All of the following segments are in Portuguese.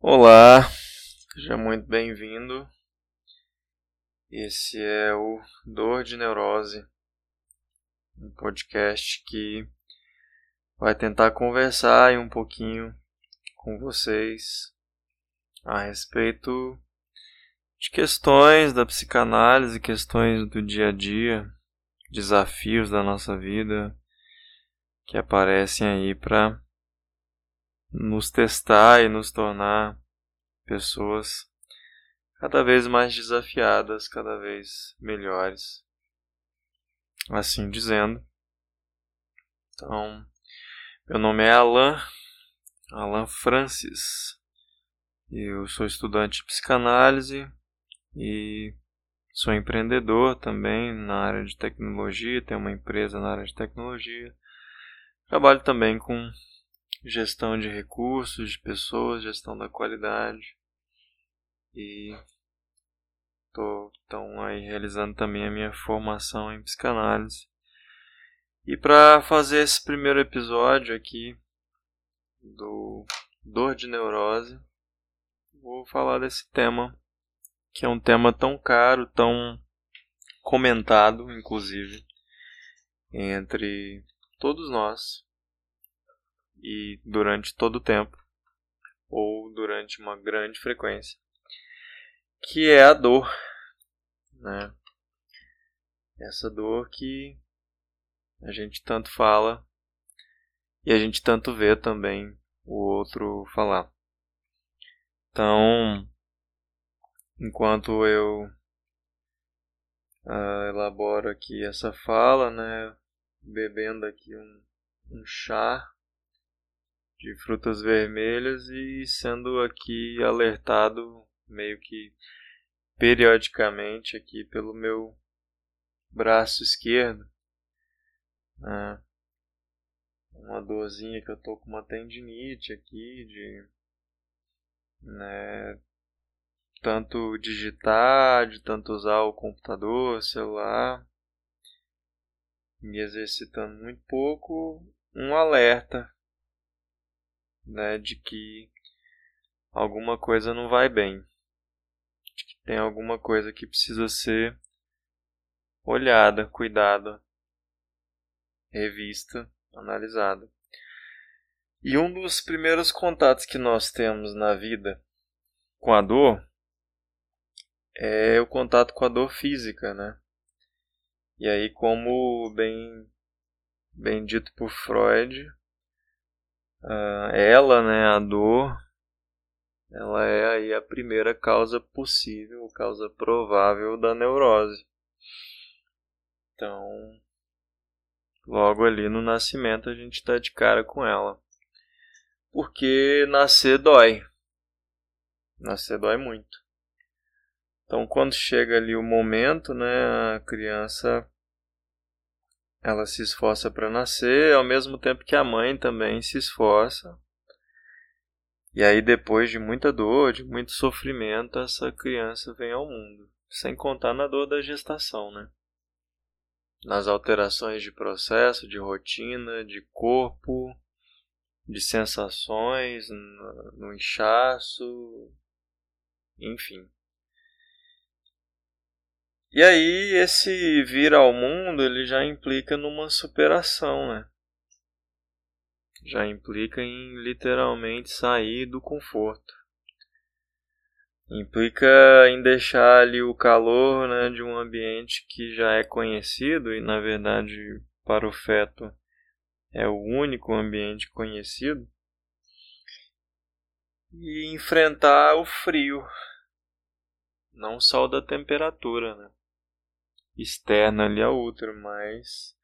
Olá, seja muito bem-vindo. Esse é o Dor de Neurose, um podcast que vai tentar conversar um pouquinho com vocês a respeito de questões da psicanálise, questões do dia a dia, desafios da nossa vida que aparecem aí para nos testar e nos tornar pessoas cada vez mais desafiadas, cada vez melhores. Assim dizendo. Então, meu nome é Alan, Alan Francis. Eu sou estudante de psicanálise e sou empreendedor também na área de tecnologia, tenho uma empresa na área de tecnologia. Trabalho também com gestão de recursos, de pessoas, gestão da qualidade. E estou então aí realizando também a minha formação em psicanálise. E para fazer esse primeiro episódio aqui do Dor de Neurose, vou falar desse tema, que é um tema tão caro, tão comentado, inclusive, entre todos nós, e durante todo o tempo, ou durante uma grande frequência, que é a dor, né? Essa dor que a gente tanto fala e a gente tanto vê também o outro falar. Então, enquanto eu uh, elaboro aqui essa fala, né, bebendo aqui um, um chá de frutas vermelhas e sendo aqui alertado meio que periodicamente aqui pelo meu braço esquerdo. Né? Uma dorzinha que eu tô com uma tendinite aqui de né, tanto digitar, de tanto usar o computador, celular, me exercitando muito pouco, um alerta né, de que alguma coisa não vai bem, de que tem alguma coisa que precisa ser olhada, cuidada, revista, analisada. E um dos primeiros contatos que nós temos na vida com a dor é o contato com a dor física, né? E aí, como bem, bem dito por Freud, uh, ela, né, a dor, ela é aí a primeira causa possível, causa provável da neurose. Então, logo ali no nascimento a gente está de cara com ela. Porque nascer dói. Nascer dói muito. Então, quando chega ali o momento, né, a criança ela se esforça para nascer, ao mesmo tempo que a mãe também se esforça. E aí, depois de muita dor, de muito sofrimento, essa criança vem ao mundo. Sem contar na dor da gestação, né? Nas alterações de processo, de rotina, de corpo, de sensações, no, inchaço, enfim. E aí esse vir ao mundo ele já implica numa superação, né? Já implica em literalmente sair do conforto. Implica em deixar ali o calor né, de um ambiente que já é conhecido e na verdade para o feto é o único ambiente conhecido e enfrentar o frio, não só o da temperatura, né? Externa ali a outra, mas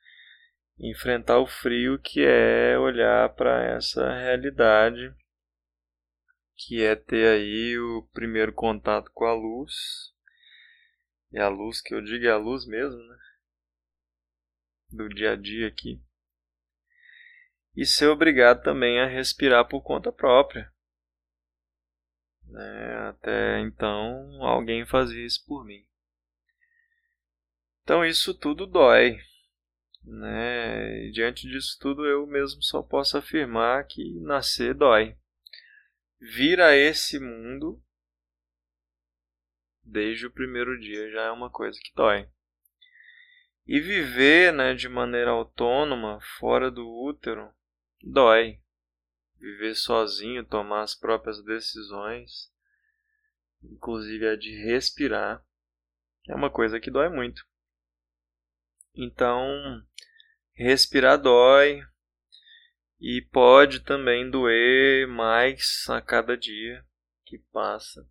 enfrentar o frio que é olhar para essa realidade que é ter aí o primeiro contato com a luz. E a luz que eu digo é a luz mesmo, né? Do dia a dia aqui. E ser obrigado também a respirar por conta própria. Né? Até então alguém fazia isso por mim. Então isso tudo dói. Né? E diante disso tudo eu mesmo só posso afirmar que nascer dói. vir a esse mundo desde o primeiro dia já é uma coisa que dói. E viver né, de maneira autônoma, fora do útero, dói. Viver sozinho, tomar as próprias decisões, inclusive a de respirar, é uma coisa que dói muito. Então, respirar dói e pode também doer mais a cada dia que passa.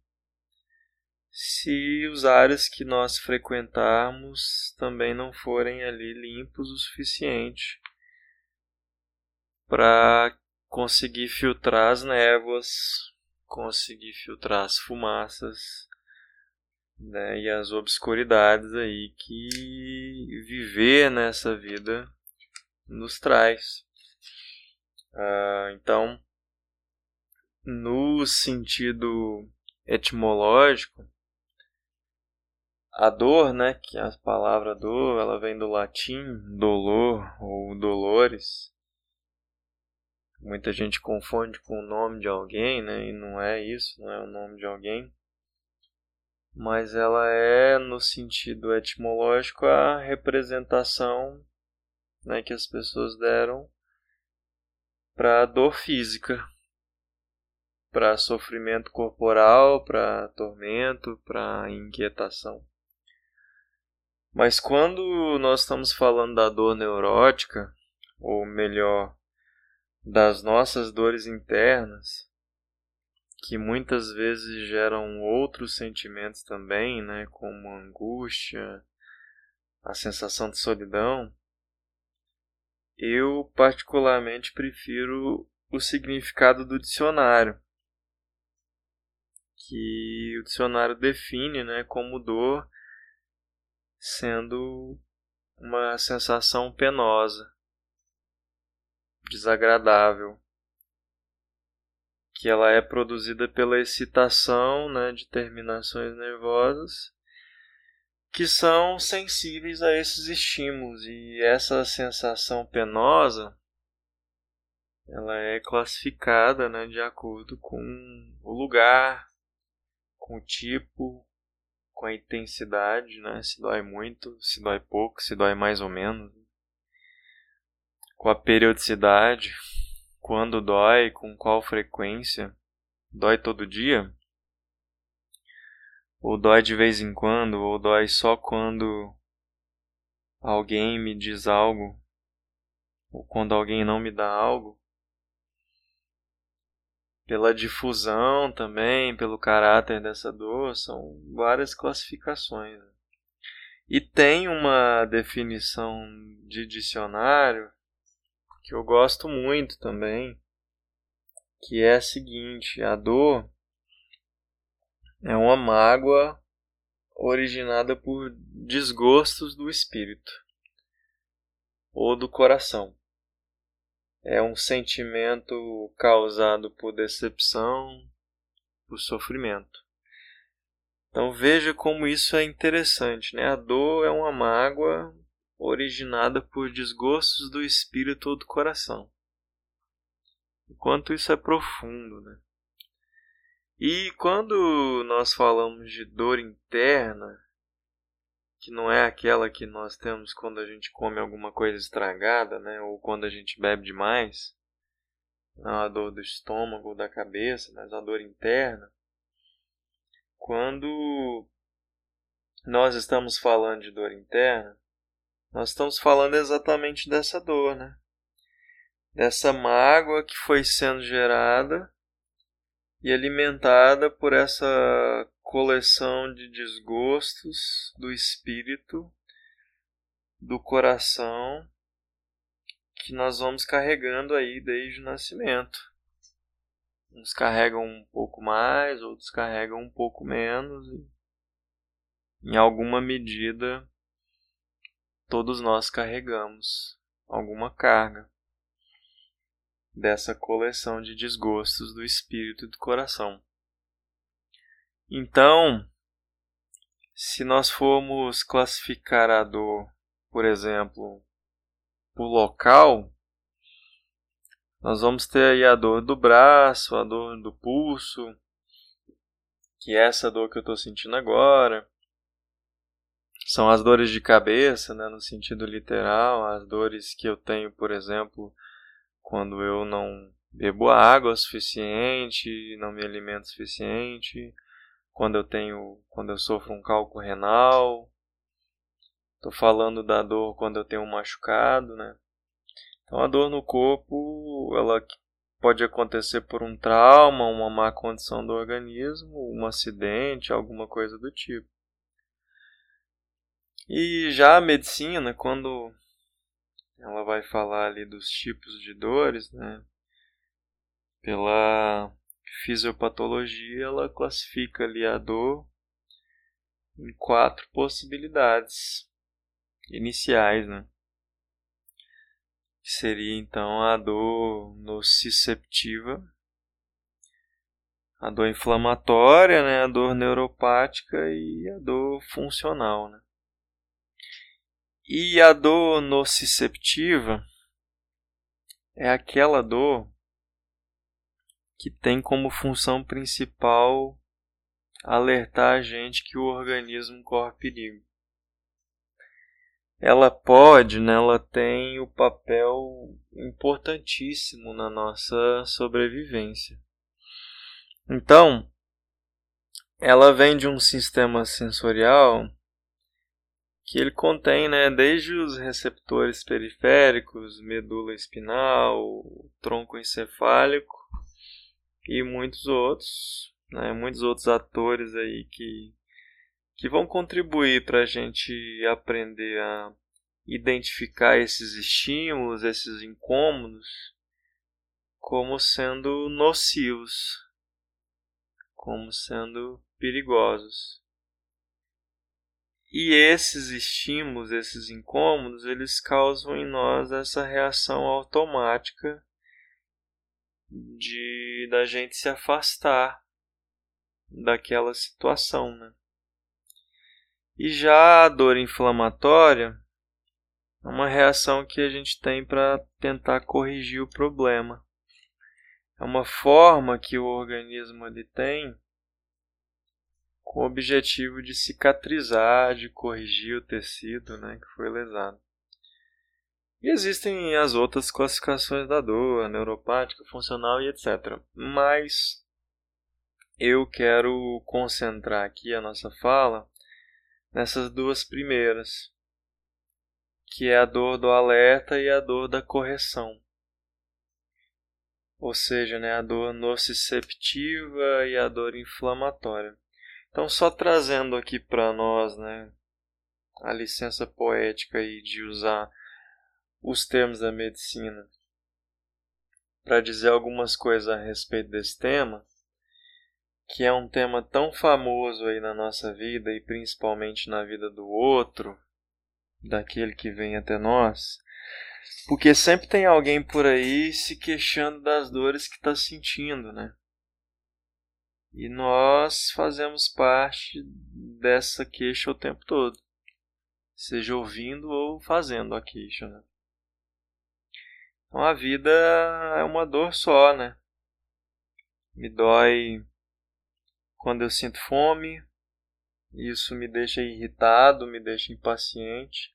Se os ares que nós frequentarmos também não forem ali limpos o suficiente para conseguir filtrar as névoas, conseguir filtrar as fumaças né, e as obscuridades aí que viver nessa vida nos traz. Uh, então, no sentido etimológico, a dor, né, que a palavra dor, ela vem do latim dolor ou dolores. Muita gente confunde com o nome de alguém, né, e não é isso, não é o nome de alguém. Mas ela é, no sentido etimológico, a representação né, que as pessoas deram para a dor física, para sofrimento corporal, para tormento, para inquietação. Mas quando nós estamos falando da dor neurótica, ou melhor, das nossas dores internas, que muitas vezes geram outros sentimentos também, né, como angústia, a sensação de solidão, eu particularmente prefiro o significado do dicionário, que o dicionário define, né, como dor sendo uma sensação penosa, desagradável, que ela é produzida pela excitação né, de terminações nervosas que são sensíveis a esses estímulos e essa sensação penosa ela é classificada né, de acordo com o lugar, com o tipo, com a intensidade, né? Se dói muito, se dói pouco, se dói mais ou menos. Com a periodicidade, quando dói, com qual frequência. Dói todo dia? Ou dói de vez em quando, ou dói só quando alguém me diz algo, ou quando alguém não me dá algo pela difusão também, pelo caráter dessa dor, são várias classificações. E tem uma definição de dicionário que eu gosto muito também, que é a seguinte: a dor é uma mágoa originada por desgostos do espírito ou do coração é um sentimento causado por decepção, por sofrimento. Então veja como isso é interessante, né? A dor é uma mágoa originada por desgostos do espírito ou do coração. O quanto isso é profundo, né? E quando nós falamos de dor interna, que não é aquela que nós temos quando a gente come alguma coisa estragada, né? Ou quando a gente bebe demais. Não é a dor do estômago ou da cabeça, mas a dor interna. Quando nós estamos falando de dor interna, nós estamos falando exatamente dessa dor, né? Dessa mágoa que foi sendo gerada e alimentada por essa coleção de desgostos do espírito, do coração, que nós vamos carregando aí desde o nascimento. Uns carregam um pouco mais, outros carregam um pouco menos. Em alguma medida, todos nós carregamos alguma carga dessa coleção de desgostos do espírito e do coração. Então, se nós formos classificar a dor, por exemplo, por local, nós vamos ter aí a dor do braço, a dor do pulso, que é essa dor que eu estou sentindo agora. São as dores de cabeça, né, no sentido literal, as dores que eu tenho, por exemplo, quando eu não bebo água suficiente, não me alimento suficiente, quando eu tenho, quando eu sofro um cálculo renal. Estou falando da dor quando eu tenho um machucado, né? Então a dor no corpo, ela pode acontecer por um trauma, uma má condição do organismo, um acidente, alguma coisa do tipo. E já a medicina, quando ela vai falar ali dos tipos de dores, né? Pela fisiopatologia, ela classifica ali a dor em quatro possibilidades iniciais, né? Que seria então a dor nociceptiva, a dor inflamatória, né? A dor neuropática e a dor funcional, né? E a dor nociceptiva é aquela dor que tem como função principal alertar a gente que o organismo corre perigo. Ela pode, né, ela tem o papel importantíssimo na nossa sobrevivência. Então, ela vem de um sistema sensorial que ele contém, né, desde os receptores periféricos, medula espinal, tronco encefálico e muitos outros, né, muitos outros atores aí que que vão contribuir para a gente aprender a identificar esses estímulos, esses incômodos, como sendo nocivos, como sendo perigosos. E esses estímulos, esses incômodos, eles causam em nós essa reação automática de da gente se afastar daquela situação, né? E já a dor inflamatória é uma reação que a gente tem para tentar corrigir o problema. É uma forma que o organismo ele tem com o objetivo de cicatrizar, de corrigir o tecido né, que foi lesado. E existem as outras classificações da dor, neuropática, funcional e etc. Mas eu quero concentrar aqui a nossa fala nessas duas primeiras, que é a dor do alerta e a dor da correção. Ou seja, né, a dor nociceptiva e a dor inflamatória. Então, só trazendo aqui para nós né, a licença poética aí de usar os termos da medicina para dizer algumas coisas a respeito desse tema, que é um tema tão famoso aí na nossa vida e principalmente na vida do outro, daquele que vem até nós, porque sempre tem alguém por aí se queixando das dores que está sentindo, né? E nós fazemos parte dessa queixa o tempo todo, seja ouvindo ou fazendo a queixa. Né? Então a vida é uma dor só, né? Me dói quando eu sinto fome, isso me deixa irritado, me deixa impaciente.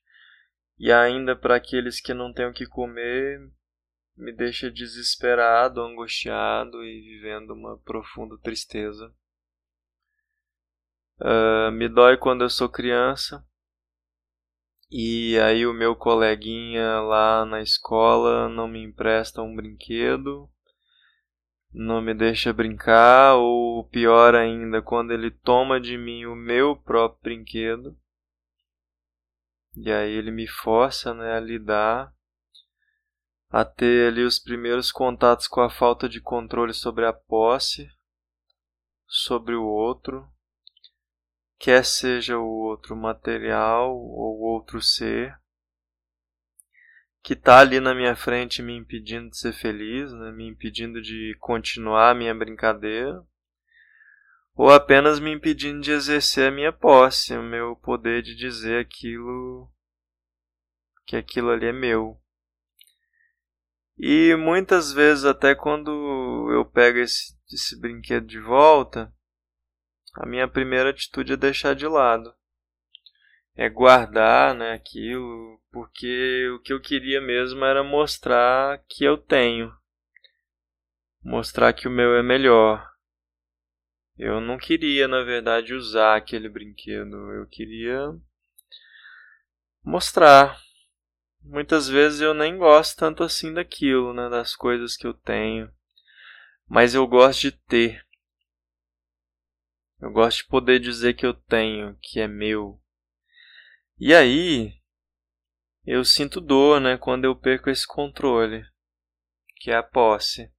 E ainda para aqueles que não têm o que comer, me deixa desesperado, angustiado e vivendo uma profunda tristeza. Uh, me dói quando eu sou criança e aí o meu coleguinha lá na escola não me empresta um brinquedo, não me deixa brincar, ou pior ainda, quando ele toma de mim o meu próprio brinquedo. E aí ele me força né, a lidar a ter ali os primeiros contatos com a falta de controle sobre a posse, sobre o outro, quer seja o outro material ou outro ser, que está ali na minha frente me impedindo de ser feliz, né, me impedindo de continuar a minha brincadeira, ou apenas me impedindo de exercer a minha posse, o meu poder de dizer aquilo que aquilo ali é meu. E muitas vezes, até quando eu pego esse, esse brinquedo de volta, a minha primeira atitude é deixar de lado. É guardar né, aquilo, porque o que eu queria mesmo era mostrar que eu tenho. Mostrar que o meu é melhor. Eu não queria, na verdade, usar aquele brinquedo. Eu queria mostrar. Muitas vezes eu nem gosto tanto assim daquilo, né, das coisas que eu tenho. Mas eu gosto de ter. Eu gosto de poder dizer que eu tenho, que é meu. E aí, eu sinto dor, né, quando eu perco esse controle, que é a posse.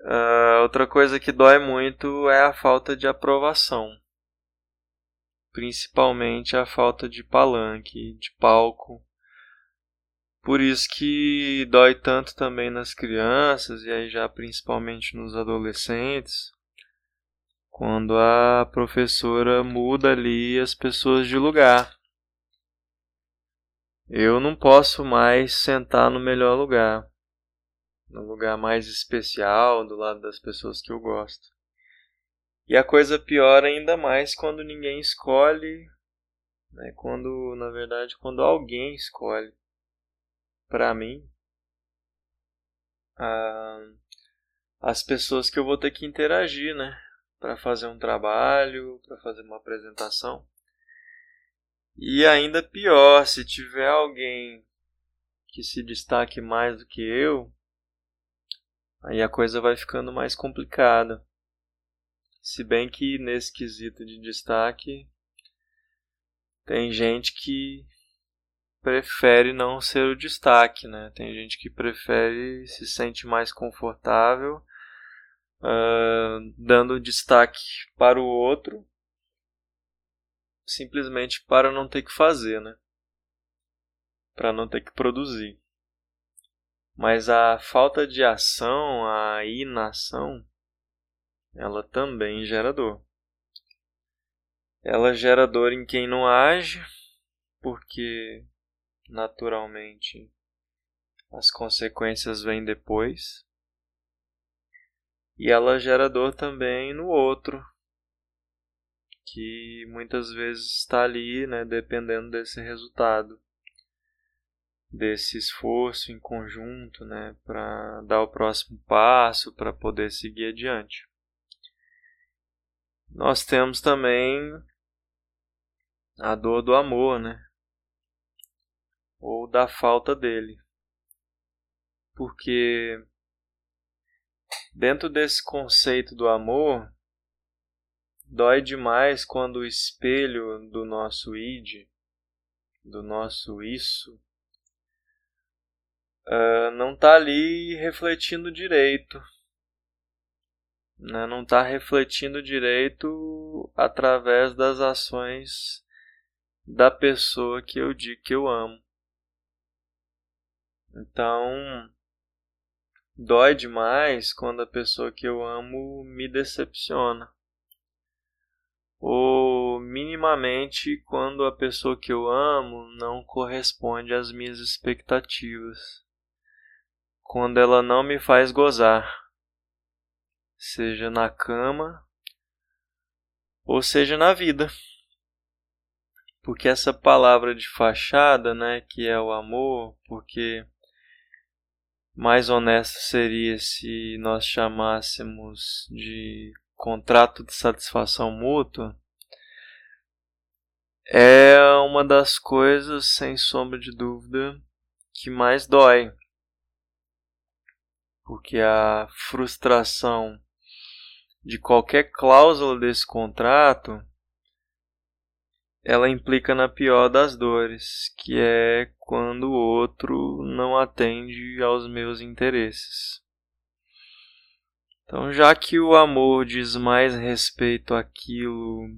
Uh, outra coisa que dói muito é a falta de aprovação. Principalmente a falta de palanque, de palco. Por isso que dói tanto também nas crianças e aí já principalmente nos adolescentes, quando a professora muda ali as pessoas de lugar. Eu não posso mais sentar no melhor lugar no lugar mais especial, do lado das pessoas que eu gosto. E a coisa piora ainda mais quando ninguém escolhe, né? quando, na verdade, quando alguém escolhe. Para mim, a, as pessoas que eu vou ter que interagir, né? Para fazer um trabalho, para fazer uma apresentação. E ainda pior, se tiver alguém que se destaque mais do que eu, aí a coisa vai ficando mais complicada. Se bem que nesse quesito de destaque tem gente que prefere não ser o destaque, né? Tem gente que prefere se sente mais confortável uh, dando destaque para o outro, simplesmente para não ter que fazer, né? Para não ter que produzir. Mas a falta de ação, a inação, ela também gera dor. Ela gera dor em quem não age, porque naturalmente as consequências vêm depois. E ela gera dor também no outro, que muitas vezes está ali, né, dependendo desse resultado desse esforço em conjunto, né, para dar o próximo passo, para poder seguir adiante. Nós temos também a dor do amor, né, ou da falta dele, porque dentro desse conceito do amor dói demais quando o espelho do nosso id, do nosso isso, uh, não está ali refletindo direito. Né? Não está refletindo direito através das ações da pessoa que eu digo que eu amo. Então, dói demais quando a pessoa que eu amo me decepciona. Ou minimamente quando a pessoa que eu amo não corresponde às minhas expectativas quando ela não me faz gozar, seja na cama ou seja na vida. Porque essa palavra de fachada, né, que é o amor, porque mais honesto seria se nós chamássemos de contrato de satisfação mútua, é uma das coisas, sem sombra de dúvida, que mais dói porque a frustração de qualquer cláusula desse contrato ela implica na pior das dores, que é quando o outro não atende aos meus interesses. Então, já que o amor diz mais respeito àquilo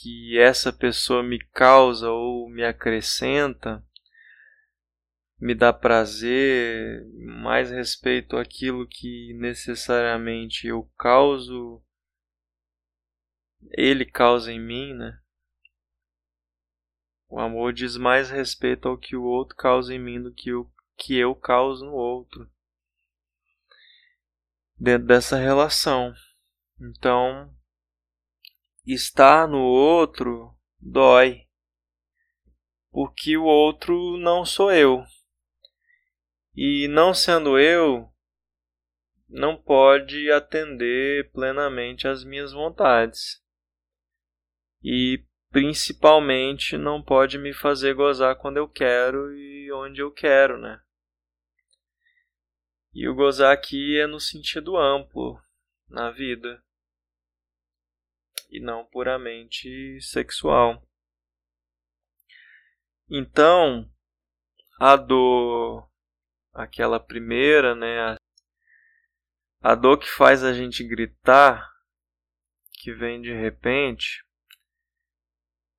que essa pessoa me causa ou me acrescenta, me dá prazer, mais respeito àquilo que necessariamente eu causo, ele causa em mim, né? O amor diz mais respeito ao que o outro causa em mim do que o que eu causo no outro. Dentro dessa relação. Então, estar no outro dói. Porque o outro não sou eu. E não sendo eu, não pode atender plenamente às minhas vontades. E principalmente não pode me fazer gozar quando eu quero e onde eu quero, né? E o gozar aqui é no sentido amplo na vida e não puramente sexual. Então, a dor, aquela primeira, né, a dor que faz a gente gritar, que vem de repente,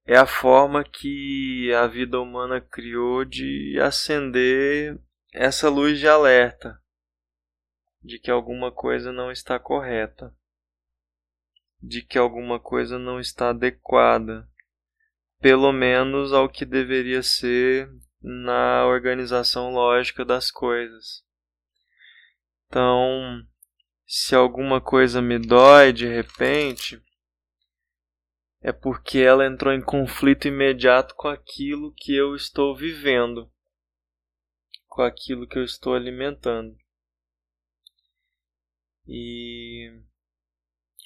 é a forma que a vida humana criou de acender essa luz de alerta de que alguma coisa não está correta, de que alguma coisa não está adequada, pelo menos ao que deveria ser na organização lógica das coisas. Então, se alguma coisa me dói de repente, é porque ela entrou em conflito imediato com aquilo que eu estou vivendo, com aquilo que eu estou alimentando. E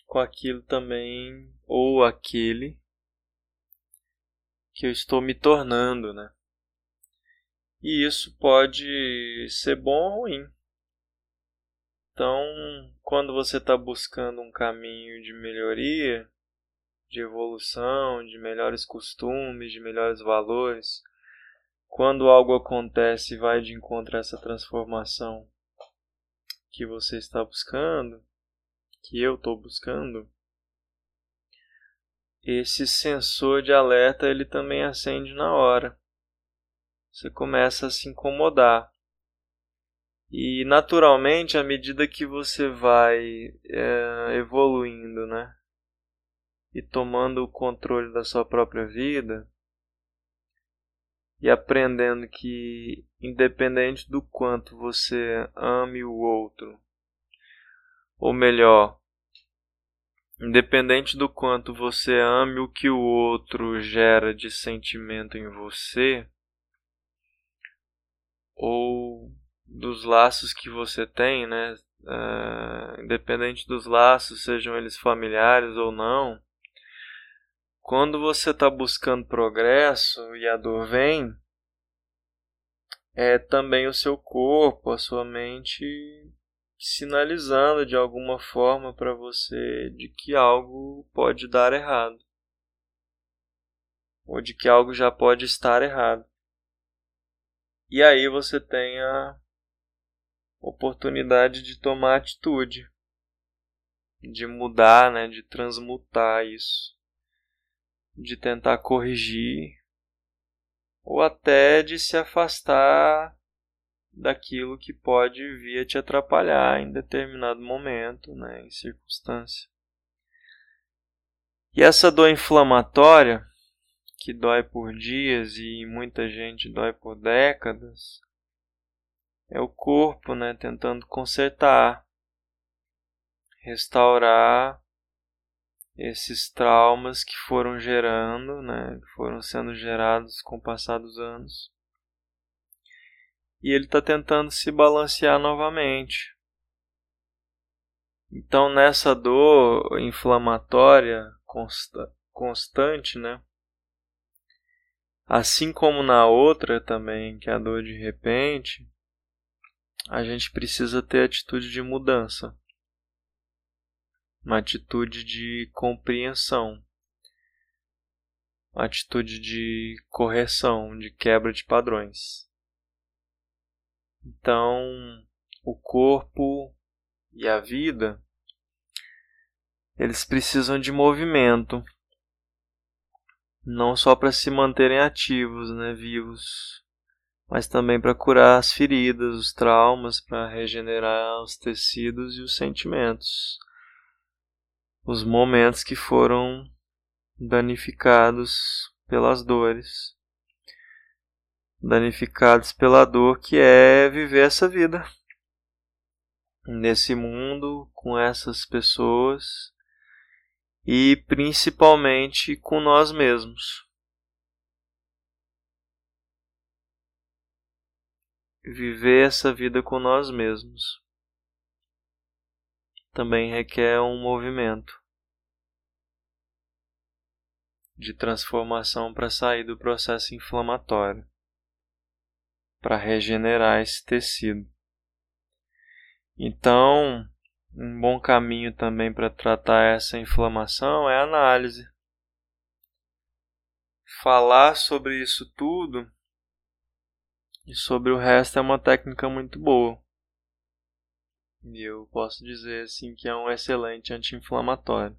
com aquilo também, ou aquele que eu estou me tornando, né? E isso pode ser bom ou ruim. Então, quando você está buscando um caminho de melhoria, de evolução, de melhores costumes, de melhores valores, quando algo acontece e vai de encontro a essa transformação que você está buscando, que eu estou buscando, esse sensor de alerta ele também acende na hora. Você começa a se incomodar. E naturalmente, à medida que você vai é, evoluindo, né? E tomando o controle da sua própria vida, e aprendendo que, independente do quanto você ame o outro, ou melhor, independente do quanto você ame o que o outro gera de sentimento em você, ou dos laços que você tem, né? Uh, independente dos laços, sejam eles familiares ou não, quando você está buscando progresso e a dor vem, é também o seu corpo, a sua mente sinalizando de alguma forma para você de que algo pode dar errado. Ou de que algo já pode estar errado. E aí você tem a oportunidade de tomar atitude, de mudar, né, de transmutar isso, de tentar corrigir ou até de se afastar daquilo que pode vir a te atrapalhar em determinado momento, né, em circunstância. E essa dor inflamatória, que dói por dias e muita gente dói por décadas, é o corpo, né, tentando consertar, restaurar esses traumas que foram gerando, né, que foram sendo gerados com o passar dos anos. E ele está tentando se balancear novamente. Então, nessa dor inflamatória consta constante, né, assim como na outra também, que é a dor de repente, a gente precisa ter atitude de mudança uma atitude de compreensão, uma atitude de correção, de quebra de padrões. Então, o corpo e a vida eles precisam de movimento, não só para se manterem ativos, né, vivos, mas também para curar as feridas, os traumas, para regenerar os tecidos e os sentimentos os momentos que foram danificados pelas dores. danificados pela dor, que é viver essa vida nesse mundo com essas pessoas e principalmente com nós mesmos. Viver essa vida com nós mesmos também requer um movimento de transformação para sair do processo inflamatório, para regenerar esse tecido. Então, um bom caminho também para tratar essa inflamação é a análise. Falar sobre isso tudo e sobre o resto é uma técnica muito boa. E eu posso dizer assim que é um excelente anti-inflamatório.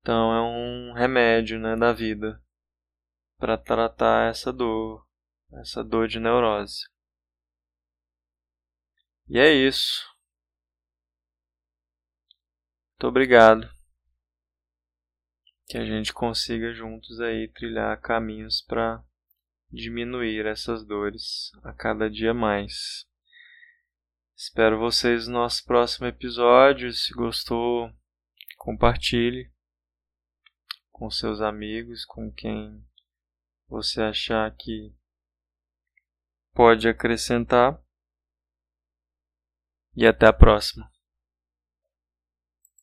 Então é um remédio, né, da vida para tratar essa dor, essa dor de neurose. E é isso. Muito obrigado. Que a gente consiga juntos aí trilhar caminhos para diminuir essas dores a cada dia mais. Espero vocês no nosso próximo episódio. Se gostou, compartilhe com seus amigos, com quem você achar que pode acrescentar. E até a próxima.